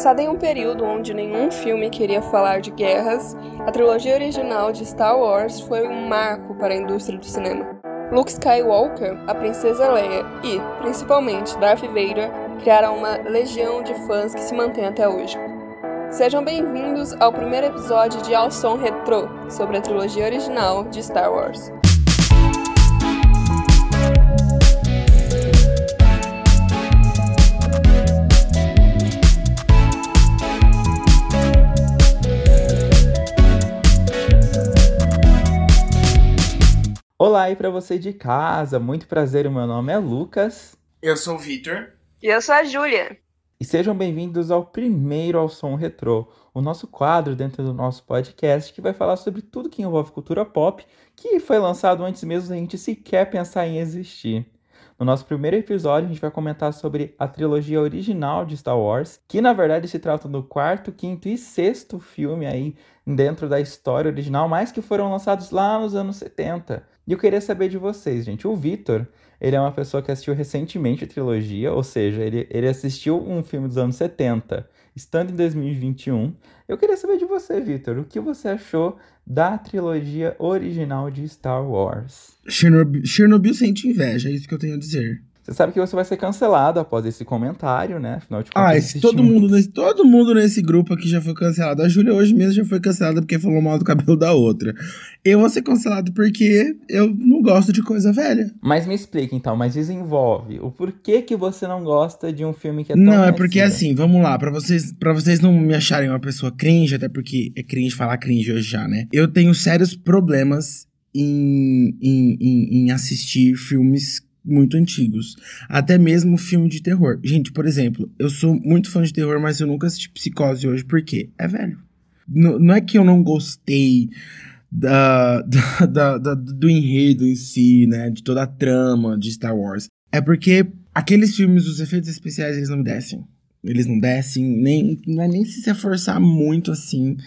Lançada em um período onde nenhum filme queria falar de guerras, a trilogia original de Star Wars foi um marco para a indústria do cinema. Luke Skywalker, a Princesa Leia e, principalmente, Darth Vader criaram uma legião de fãs que se mantém até hoje. Sejam bem-vindos ao primeiro episódio de Ao Som Retro sobre a trilogia original de Star Wars. Olá aí para você de casa, muito prazer, o meu nome é Lucas. Eu sou o Vitor. E eu sou a Júlia. E sejam bem-vindos ao primeiro Ao Som Retrô, o nosso quadro dentro do nosso podcast que vai falar sobre tudo que envolve cultura pop, que foi lançado antes mesmo da gente sequer pensar em existir. No nosso primeiro episódio, a gente vai comentar sobre a trilogia original de Star Wars, que na verdade se trata do quarto, quinto e sexto filme aí dentro da história original, mas que foram lançados lá nos anos 70. E eu queria saber de vocês, gente. O Vitor, ele é uma pessoa que assistiu recentemente a trilogia, ou seja, ele, ele assistiu um filme dos anos 70, estando em 2021. Eu queria saber de você, Vitor, o que você achou da trilogia original de Star Wars? Chernobyl, Chernobyl sente inveja, é isso que eu tenho a dizer. Você sabe que você vai ser cancelado após esse comentário, né? Afinal de contas. Ah, esse, todo, mundo nesse, todo mundo nesse grupo aqui já foi cancelado. A Júlia hoje mesmo já foi cancelada porque falou mal do cabelo da outra. Eu vou ser cancelado porque eu não gosto de coisa velha. Mas me explica então, mas desenvolve. O porquê que você não gosta de um filme que é tão Não, é porque assim, vamos lá, para vocês, para vocês não me acharem uma pessoa cringe, até porque é cringe falar cringe hoje já, né? Eu tenho sérios problemas em, em, em, em assistir filmes muito antigos. Até mesmo filme de terror. Gente, por exemplo, eu sou muito fã de terror, mas eu nunca assisti Psicose hoje, porque é velho. N não é que eu não gostei da, da, da, da, do enredo em si, né? De toda a trama de Star Wars. É porque aqueles filmes, os efeitos especiais, eles não me descem. Eles não descem, nem, não é nem se se forçar muito assim,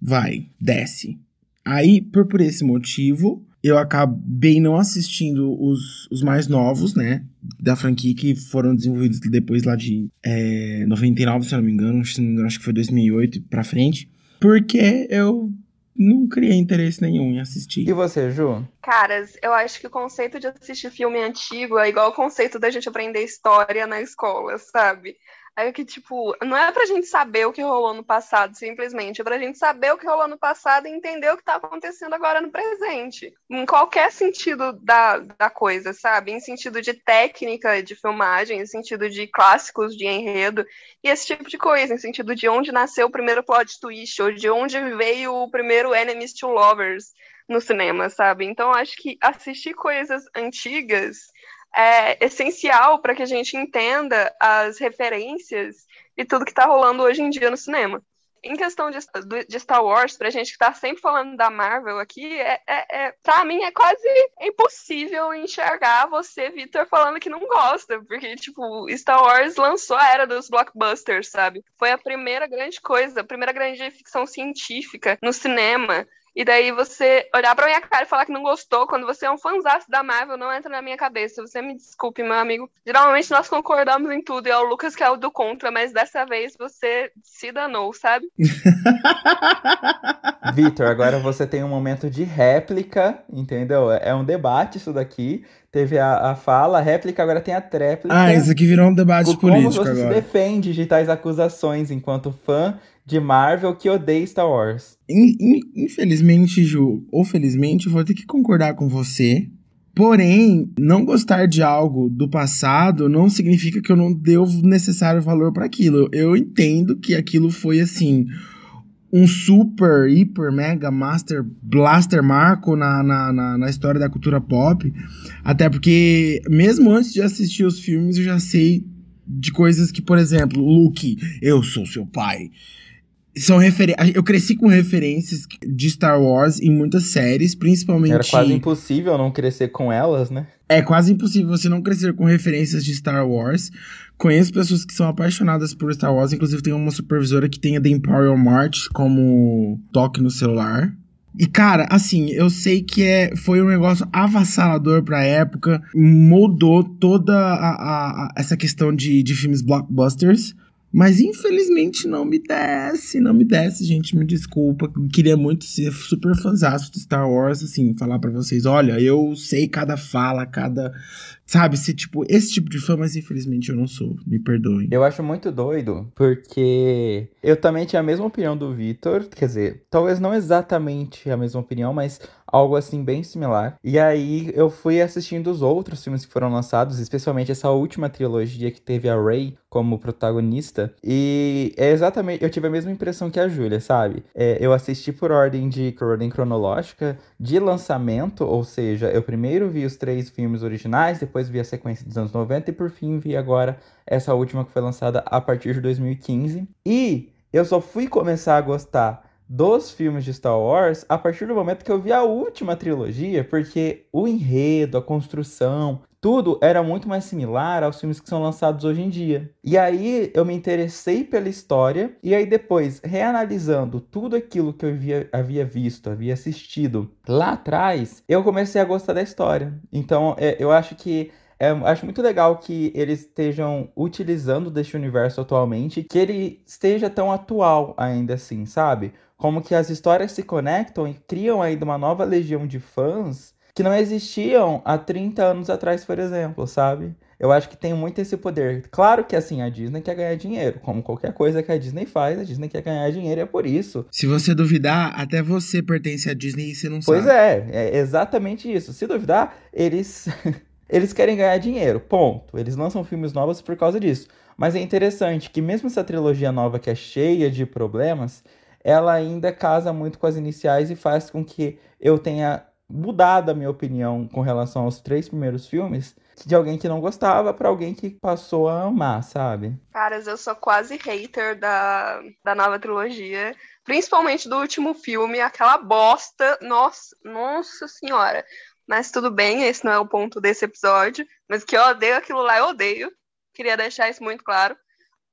vai, desce. Aí, por, por esse motivo, eu acabei não assistindo os, os mais novos, né? Da franquia que foram desenvolvidos depois lá de é, 99, se eu não me engano. Se não me engano, acho que foi 2008 pra frente. Porque eu não criei interesse nenhum em assistir. E você, Ju? Caras, eu acho que o conceito de assistir filme antigo é igual o conceito da gente aprender história na escola, sabe? É que, tipo, não é pra gente saber o que rolou no passado, simplesmente. É pra gente saber o que rolou no passado e entender o que tá acontecendo agora no presente. Em qualquer sentido da, da coisa, sabe? Em sentido de técnica de filmagem, em sentido de clássicos de enredo, e esse tipo de coisa, em sentido de onde nasceu o primeiro plot twist, ou de onde veio o primeiro Enemies to Lovers no cinema, sabe? Então, acho que assistir coisas antigas é essencial para que a gente entenda as referências e tudo que está rolando hoje em dia no cinema. Em questão de, de Star Wars, para a gente que está sempre falando da Marvel aqui, é, é, é para mim é quase impossível enxergar você, Victor, falando que não gosta, porque, tipo, Star Wars lançou a era dos blockbusters, sabe? Foi a primeira grande coisa, a primeira grande ficção científica no cinema. E daí você olhar pra minha cara e falar que não gostou, quando você é um fãzaço da Marvel, não entra na minha cabeça. Você me desculpe, meu amigo. Geralmente nós concordamos em tudo, e é o Lucas que é o do contra, mas dessa vez você se danou, sabe? Vitor, agora você tem um momento de réplica, entendeu? É um debate isso daqui. Teve a, a fala, a réplica, agora tem a tréplica. Ah, isso aqui virou um debate político Como você agora. se defende de tais acusações enquanto fã de Marvel que odeia Star Wars. Infelizmente, Ju, ou felizmente, vou ter que concordar com você. Porém, não gostar de algo do passado não significa que eu não o necessário valor para aquilo. Eu entendo que aquilo foi assim um super, hiper, mega, master, blaster marco na, na, na, na, história da cultura pop. Até porque, mesmo antes de assistir os filmes, eu já sei de coisas que, por exemplo, Luke, eu sou seu pai são refer... Eu cresci com referências de Star Wars em muitas séries, principalmente. Era quase impossível não crescer com elas, né? É quase impossível você não crescer com referências de Star Wars. Conheço pessoas que são apaixonadas por Star Wars, inclusive tem uma supervisora que tem a The Imperial March como toque no celular. E, cara, assim, eu sei que é, foi um negócio avassalador pra época, mudou toda a, a, a essa questão de, de filmes blockbusters. Mas infelizmente não me desce, não me desce, gente, me desculpa. queria muito ser super fãzão de Star Wars, assim, falar para vocês, olha, eu sei cada fala, cada Sabe, se tipo, esse tipo de fã, mas infelizmente eu não sou. Me perdoem. Eu acho muito doido, porque eu também tinha a mesma opinião do Vitor. Quer dizer, talvez não exatamente a mesma opinião, mas algo assim bem similar. E aí eu fui assistindo os outros filmes que foram lançados, especialmente essa última trilogia que teve a Rey como protagonista. E é exatamente, eu tive a mesma impressão que a Júlia, sabe? É, eu assisti por ordem de ordem cronológica de lançamento, ou seja, eu primeiro vi os três filmes originais, depois depois vi a sequência dos anos 90 e por fim vi agora essa última que foi lançada a partir de 2015. E eu só fui começar a gostar dos filmes de Star Wars a partir do momento que eu vi a última trilogia, porque o enredo, a construção, tudo era muito mais similar aos filmes que são lançados hoje em dia. E aí eu me interessei pela história, e aí depois, reanalisando tudo aquilo que eu havia, havia visto, havia assistido lá atrás, eu comecei a gostar da história. Então é, eu acho que é, acho muito legal que eles estejam utilizando deste universo atualmente, que ele esteja tão atual ainda assim, sabe? Como que as histórias se conectam e criam ainda uma nova legião de fãs que não existiam há 30 anos atrás, por exemplo, sabe? Eu acho que tem muito esse poder. Claro que assim, a Disney quer ganhar dinheiro, como qualquer coisa que a Disney faz, a Disney quer ganhar dinheiro e é por isso. Se você duvidar, até você pertence à Disney e você não pois sabe. Pois é, é exatamente isso. Se duvidar, eles eles querem ganhar dinheiro, ponto. Eles lançam filmes novos por causa disso. Mas é interessante que mesmo essa trilogia nova que é cheia de problemas, ela ainda casa muito com as iniciais e faz com que eu tenha mudado a minha opinião com relação aos três primeiros filmes de alguém que não gostava para alguém que passou a amar, sabe? Caras, eu sou quase hater da, da nova trilogia, principalmente do último filme, aquela bosta. Nossa, nossa senhora. Mas tudo bem, esse não é o ponto desse episódio. Mas que eu odeio aquilo lá, eu odeio. Queria deixar isso muito claro.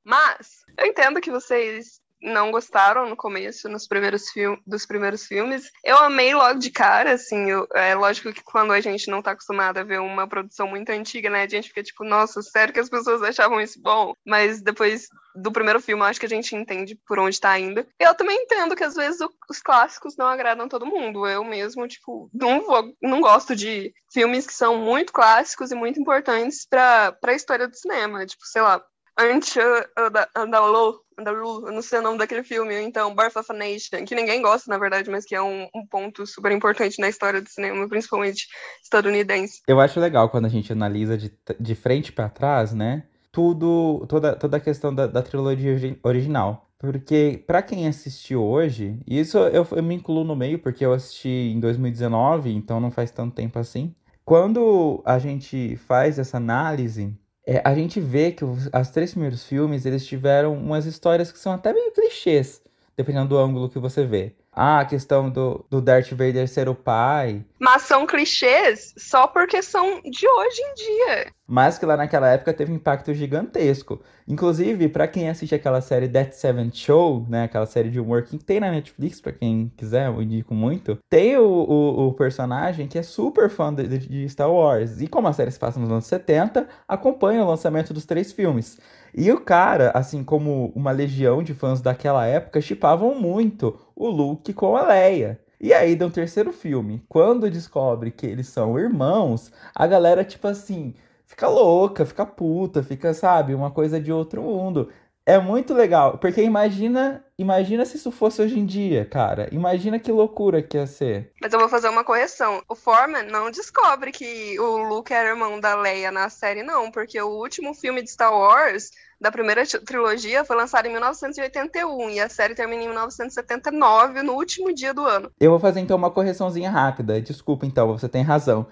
Mas eu entendo que vocês não gostaram no começo, nos primeiros dos primeiros filmes. Eu amei logo de cara, assim, eu, é lógico que quando a gente não tá acostumado a ver uma produção muito antiga, né, a gente fica tipo, nossa, sério que as pessoas achavam isso bom? Mas depois do primeiro filme, acho que a gente entende por onde tá indo. Eu também entendo que às vezes o, os clássicos não agradam todo mundo. Eu mesmo, tipo, não, vou, não gosto de filmes que são muito clássicos e muito importantes para a história do cinema. Tipo, sei lá, Anti-Andalu, eu não sei o nome daquele filme, então, Birth of a Nation, que ninguém gosta, na verdade, mas que é um, um ponto super importante na história do cinema, principalmente estadunidense. Eu acho legal quando a gente analisa de, de frente para trás, né? Tudo, toda, toda a questão da, da trilogia original. Porque, para quem assistiu hoje, isso eu, eu me incluo no meio, porque eu assisti em 2019, então não faz tanto tempo assim. Quando a gente faz essa análise, é, a gente vê que os as três primeiros filmes eles tiveram umas histórias que são até meio clichês, dependendo do ângulo que você vê. Ah, a questão do, do Darth Vader ser o pai. Mas são clichês só porque são de hoje em dia. Mas que lá naquela época teve um impacto gigantesco. Inclusive, para quem assiste aquela série That Seven Show, né, aquela série de humor que tem na Netflix, para quem quiser, eu indico muito, tem o, o, o personagem que é super fã de, de, Star Wars. E como a série se passa nos anos 70, acompanha o lançamento dos três filmes. E o cara, assim como uma legião de fãs daquela época, chipavam muito o Luke com a Leia. E aí, no terceiro filme, quando descobre que eles são irmãos, a galera, tipo assim, fica louca, fica puta, fica, sabe, uma coisa de outro mundo. É muito legal, porque imagina, imagina se isso fosse hoje em dia, cara. Imagina que loucura que ia ser. Mas eu vou fazer uma correção. O Foreman não descobre que o Luke era irmão da Leia na série, não, porque o último filme de Star Wars da primeira trilogia foi lançado em 1981 e a série termina em 1979, no último dia do ano. Eu vou fazer então uma correçãozinha rápida. Desculpa então, você tem razão.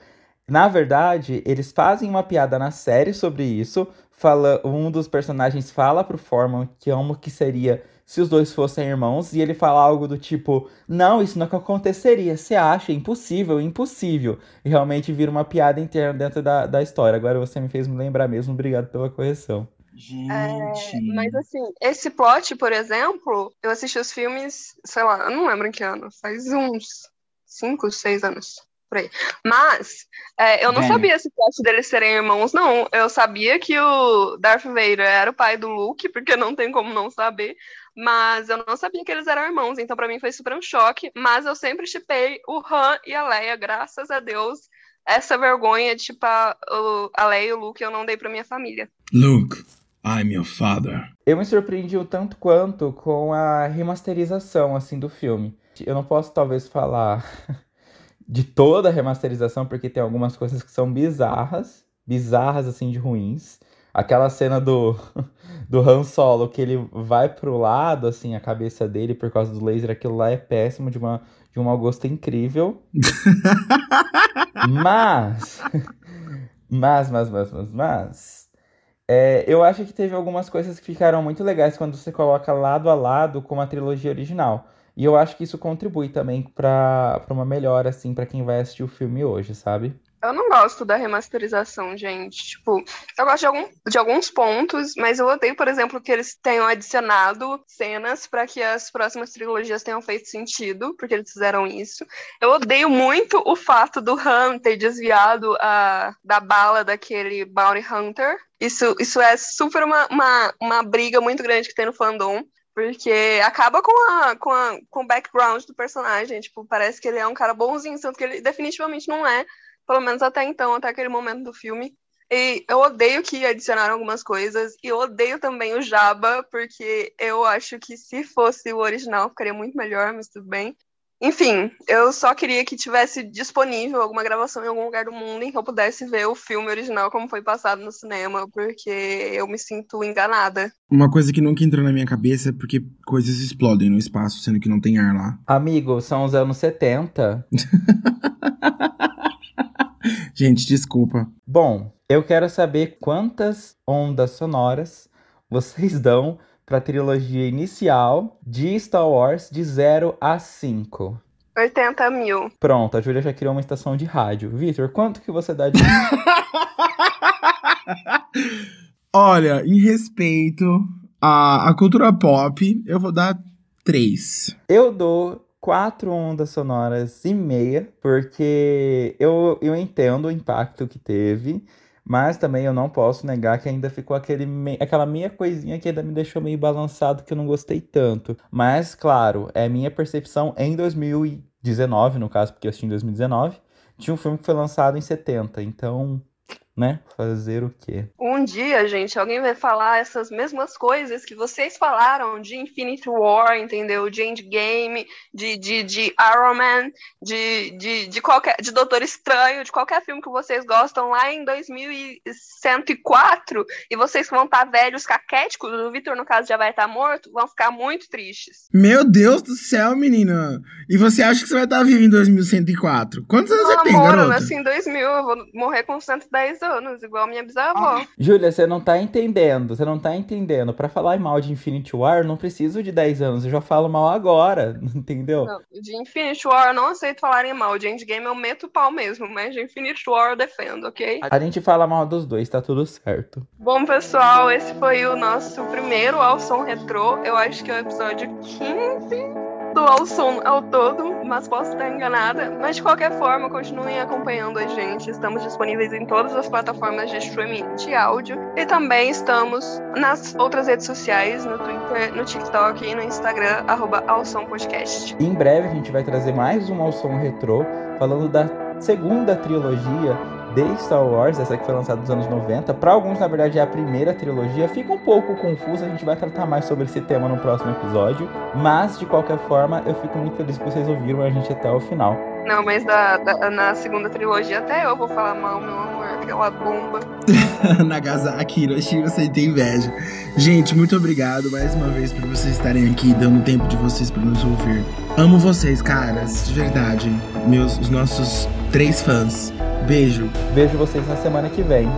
Na verdade, eles fazem uma piada na série sobre isso, fala, um dos personagens fala pro Forman que amo que seria se os dois fossem irmãos, e ele fala algo do tipo: Não, isso nunca aconteceria. Você acha? Impossível, impossível. E realmente vira uma piada interna dentro da, da história. Agora você me fez me lembrar mesmo. Obrigado pela correção. Gente. É, mas assim, esse plot, por exemplo, eu assisti os filmes, sei lá, eu não lembro em que ano, faz uns 5, 6 anos. Por aí. Mas é, eu não Velho. sabia se plot deles serem irmãos, não. Eu sabia que o Darth Vader era o pai do Luke, porque não tem como não saber. Mas eu não sabia que eles eram irmãos, então pra mim foi super um choque. Mas eu sempre chipei o Han e a Leia, graças a Deus. Essa vergonha de chipar o- a Leia e o Luke eu não dei pra minha família. Luke, I'm your father. Eu me surpreendi o tanto quanto com a remasterização, assim, do filme. Eu não posso, talvez, falar de toda a remasterização, porque tem algumas coisas que são bizarras. Bizarras, assim, de ruins. Aquela cena do, do Han Solo, que ele vai pro lado, assim, a cabeça dele por causa do laser, aquilo lá é péssimo, de, uma, de um mau gosto incrível. Mas... Mas, mas, mas, mas, mas... É, eu acho que teve algumas coisas que ficaram muito legais quando você coloca lado a lado com a trilogia original. E eu acho que isso contribui também pra uma melhora, assim, pra quem vai assistir o filme hoje, sabe? Eu não gosto da remasterização, gente. Tipo, eu gosto de, algum, de alguns pontos, mas eu odeio, por exemplo, que eles tenham adicionado cenas para que as próximas trilogias tenham feito sentido, porque eles fizeram isso. Eu odeio muito o fato do Han ter desviado a, da bala daquele Bounty Hunter. Isso, isso é super uma, uma, uma briga muito grande que tem no fandom. Porque acaba com, a, com, a, com o background do personagem. Tipo, parece que ele é um cara bonzinho, tanto que ele definitivamente não é. Pelo menos até então, até aquele momento do filme. E eu odeio que adicionaram algumas coisas. E eu odeio também o Jabba, porque eu acho que se fosse o original ficaria muito melhor, mas tudo bem. Enfim, eu só queria que tivesse disponível alguma gravação em algum lugar do mundo em que eu pudesse ver o filme original como foi passado no cinema, porque eu me sinto enganada. Uma coisa que nunca entrou na minha cabeça é porque coisas explodem no espaço, sendo que não tem ar lá. Amigo, são os anos 70. Gente, desculpa. Bom, eu quero saber quantas ondas sonoras vocês dão pra trilogia inicial de Star Wars de 0 a 5. 80 mil. Pronto, a Júlia já criou uma estação de rádio. Vitor, quanto que você dá de. Olha, em respeito à, à cultura pop, eu vou dar três. Eu dou quatro ondas sonoras e meia, porque eu, eu entendo o impacto que teve, mas também eu não posso negar que ainda ficou aquele me- aquela meia coisinha que ainda me deixou meio balançado, que eu não gostei tanto. Mas, claro, é minha percepção em 2019, no caso, porque eu assisti em 2019. Tinha um filme que foi lançado em 70, então, né? Fazer o quê? Um dia, gente, alguém vai falar essas mesmas coisas que vocês falaram de Infinity War, entendeu? De Endgame, de, de, de Iron Man, de, de, de qualquer, de Doutor Estranho, de qualquer filme que vocês gostam lá em 2104, e vocês que vão estar velhos, caquéticos, o Victor, no caso, já vai estar morto, vão ficar muito tristes. Meu Deus do céu, menina. E você acha que você vai estar vivo em 2104? Quantos anos você tem, amor, eu garota? nasci em 2000, eu vou morrer com 110 anos, igual minha bisavó. Júlia, você não tá entendendo, você não tá entendendo. Pra falar mal de Infinity War, não preciso de 10 anos, eu já falo mal agora, entendeu? Não, de Infinity War eu não aceito falarem mal. De Endgame eu meto o pau mesmo, mas de Infinity War eu defendo, ok? A gente fala mal dos dois, tá tudo certo. Bom, pessoal, esse foi o nosso primeiro Ao Som Retrô. Eu acho que é o episódio 15 do Ao Som ao todo, mas posso estar enganada. Mas de qualquer forma, continuem acompanhando a gente. Estamos disponíveis em todas as plataformas de streaming de áudio. E também estamos nas outras redes sociais, no Twitter, no TikTok e no Instagram, arroba Podcast. Em breve a gente vai trazer mais um ao som retrô, falando da segunda trilogia de Star Wars, essa que foi lançada nos anos 90. Para alguns, na verdade, é a primeira trilogia. Fica um pouco confuso, a gente vai tratar mais sobre esse tema no próximo episódio. Mas, de qualquer forma, eu fico muito feliz que vocês ouviram a gente até o final. Não, mas da, da- na segunda trilogia até eu vou falar mal, meu aquela bomba. Nagasaki, Hiroshima, você tem inveja. Gente, muito obrigado mais uma vez por vocês estarem aqui, dando tempo de vocês para nos ouvir. Amo vocês, caras, de verdade. Meus, os nossos três fãs. Beijo. Vejo vocês na semana que vem.